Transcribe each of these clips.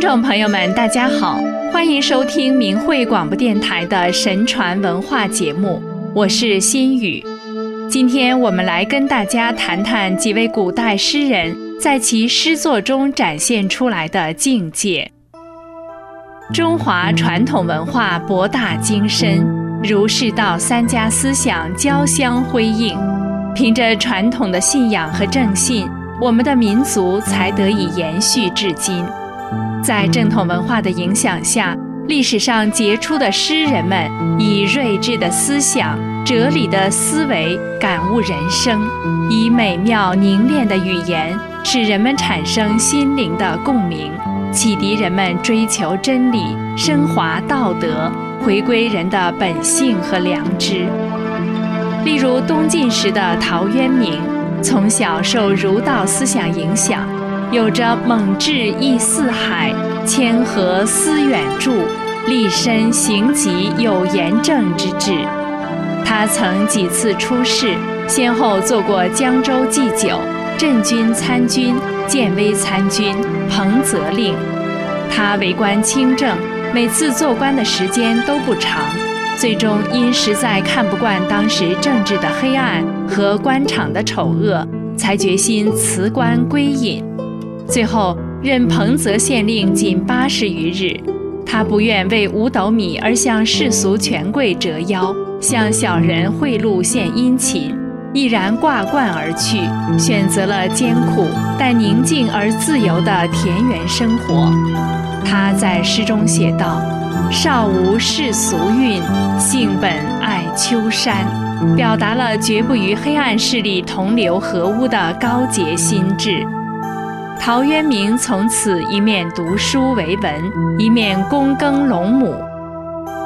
听众朋友们，大家好，欢迎收听明慧广播电台的神传文化节目，我是心雨。今天我们来跟大家谈谈几位古代诗人在其诗作中展现出来的境界。中华传统文化博大精深，儒释道三家思想交相辉映，凭着传统的信仰和正信，我们的民族才得以延续至今。在正统文化的影响下，历史上杰出的诗人们以睿智的思想、哲理的思维感悟人生，以美妙凝练的语言使人们产生心灵的共鸣，启迪人们追求真理、升华道德、回归人的本性和良知。例如东晋时的陶渊明，从小受儒道思想影响。有着猛志意四海，谦和思远著，立身行疾有严正之志。他曾几次出仕，先后做过江州祭酒、镇军参军、建威参军、彭泽令。他为官清正，每次做官的时间都不长，最终因实在看不惯当时政治的黑暗和官场的丑恶，才决心辞官归隐。最后任彭泽县令仅八十余日，他不愿为五斗米而向世俗权贵折腰，向小人贿赂献殷勤，毅然挂冠而去，选择了艰苦但宁静而自由的田园生活。他在诗中写道：“少无世俗韵，性本爱丘山”，表达了绝不与黑暗势力同流合污的高洁心智。陶渊明从此一面读书为文，一面躬耕陇亩。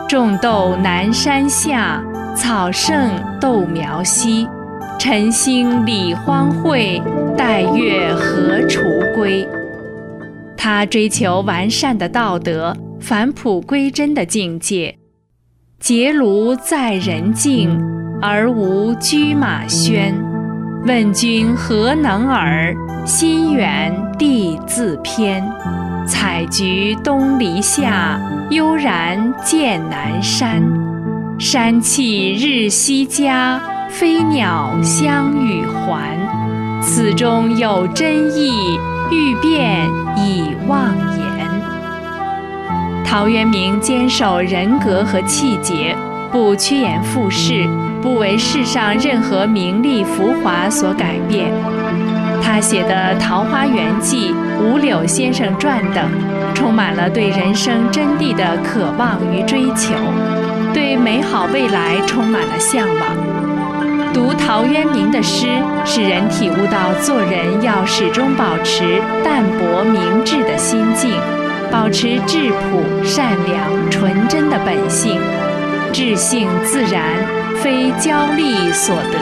种豆南山下，草盛豆苗稀。晨兴理荒秽，带月荷锄归。他追求完善的道德，返璞归真的境界。结庐在人境，而无车马喧。问君何能尔？心远地自偏。采菊东篱下，悠然见南山。山气日夕佳，飞鸟相与还。此中有真意，欲辨已忘言。陶渊明坚守人格和气节，不趋炎附势。不为世上任何名利浮华所改变。他写的《桃花源记》《五柳先生传》等，充满了对人生真谛的渴望与追求，对美好未来充满了向往。读陶渊明的诗，使人体悟到做人要始终保持淡泊明志的心境，保持质朴、善良、纯真的本性，至性自然。非骄力所得。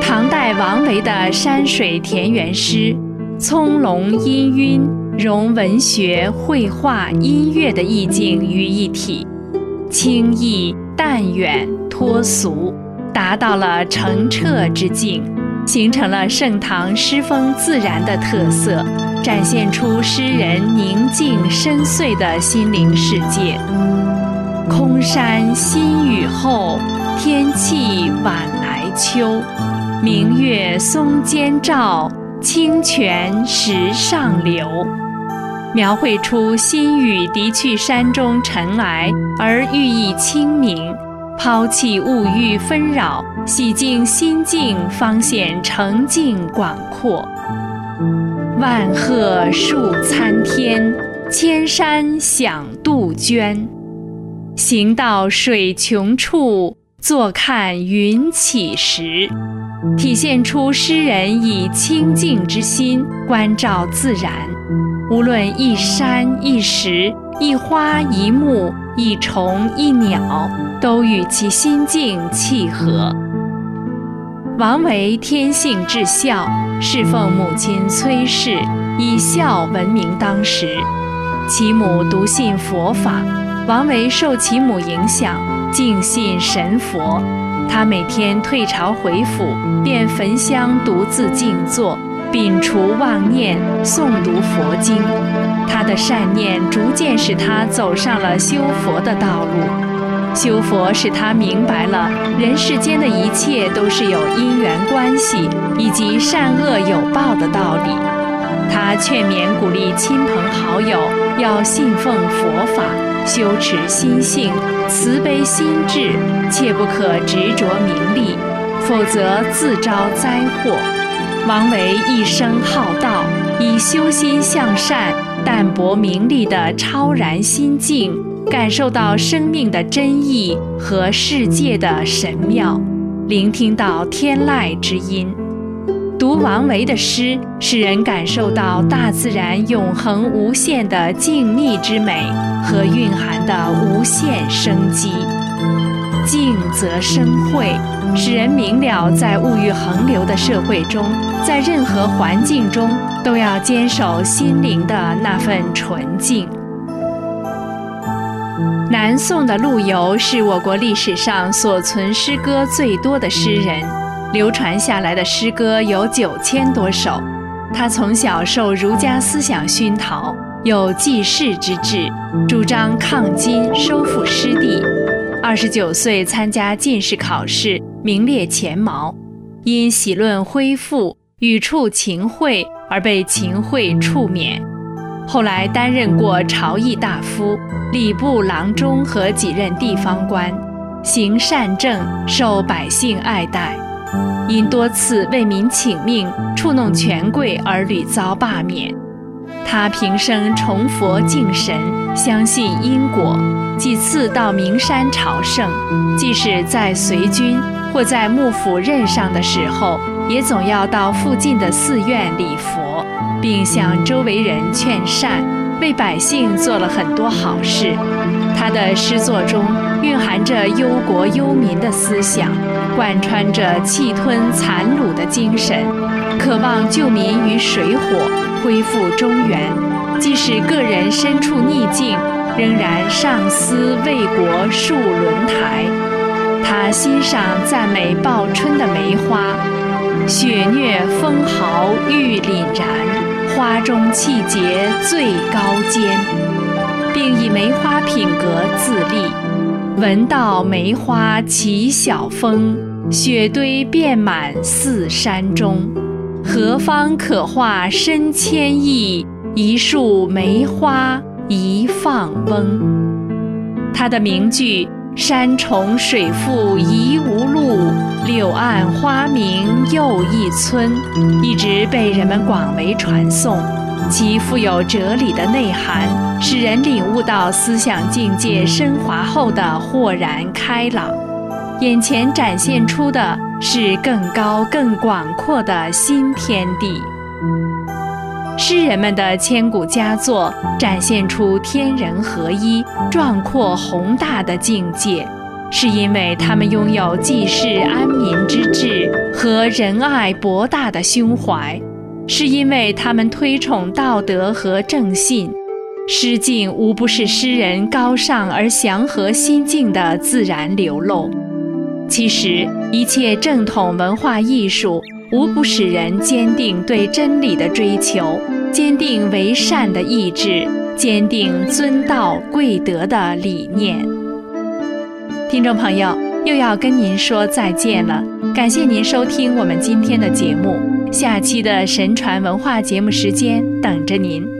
唐代王维的山水田园诗，葱茏氤氲，融文学、绘画、音乐的意境于一体，清逸淡远脱俗，达到了澄澈之境，形成了盛唐诗风自然的特色，展现出诗人宁静深邃的心灵世界。空山新雨后，天气晚来秋。明月松间照，清泉石上流。描绘出新雨涤去山中尘埃，而寓意清明；抛弃物欲纷扰，洗净心境，方显澄净广阔。万壑树参天，千山响杜鹃。行到水穷处，坐看云起时，体现出诗人以清净之心关照自然。无论一山一石、一花一木、一虫一鸟，都与其心境契合。王维天性至孝，侍奉母亲崔氏，以孝闻名当时。其母笃信佛法。王维受其母影响，敬信神佛。他每天退朝回府，便焚香独自静坐，摒除妄念，诵读佛经。他的善念逐渐使他走上了修佛的道路。修佛使他明白了人世间的一切都是有因缘关系以及善恶有报的道理。他劝勉鼓励亲朋好友要信奉佛法，修持心性，慈悲心智，切不可执着名利，否则自招灾祸。王维一生好道，以修心向善、淡泊名利的超然心境，感受到生命的真意和世界的神妙，聆听到天籁之音。读王维的诗，使人感受到大自然永恒无限的静谧之美和蕴含的无限生机。静则生慧，使人明了，在物欲横流的社会中，在任何环境中，都要坚守心灵的那份纯净。南宋的陆游是我国历史上所存诗歌最多的诗人，流传下来的诗歌有九千多首。他从小受儒家思想熏陶，有济世之志，主张抗金、收复失地。二十九岁参加进士考试，名列前茅，因喜论恢复，语触秦桧而被秦桧处免。后来担任过朝议大夫、礼部郎中和几任地方官，行善政，受百姓爱戴。因多次为民请命，触弄权贵而屡遭罢免。他平生崇佛敬神，相信因果。几次到名山朝圣，即使在随军或在幕府任上的时候，也总要到附近的寺院礼佛，并向周围人劝善，为百姓做了很多好事。他的诗作中蕴含着忧国忧民的思想，贯穿着气吞残虏的精神，渴望救民于水火，恢复中原。即使个人身处逆境。仍然上思为国戍轮台，他欣赏赞美报春的梅花，雪虐风豪玉凛然，花中气节最高坚，并以梅花品格自立。闻道梅花起小风，雪堆遍满四山中，何方可化身千亿？一树梅花。一放翁，他的名句“山重水复疑无路，柳暗花明又一村”一直被人们广为传颂。其富有哲理的内涵，使人领悟到思想境界升华后的豁然开朗。眼前展现出的是更高更广阔的新天地。诗人们的千古佳作，展现出天人合一、壮阔宏大的境界，是因为他们拥有济世安民之志和仁爱博大的胸怀，是因为他们推崇道德和正信。诗境无不是诗人高尚而祥和心境的自然流露。其实，一切正统文化艺术。无不使人坚定对真理的追求，坚定为善的意志，坚定尊道贵德的理念。听众朋友，又要跟您说再见了，感谢您收听我们今天的节目，下期的神传文化节目时间等着您。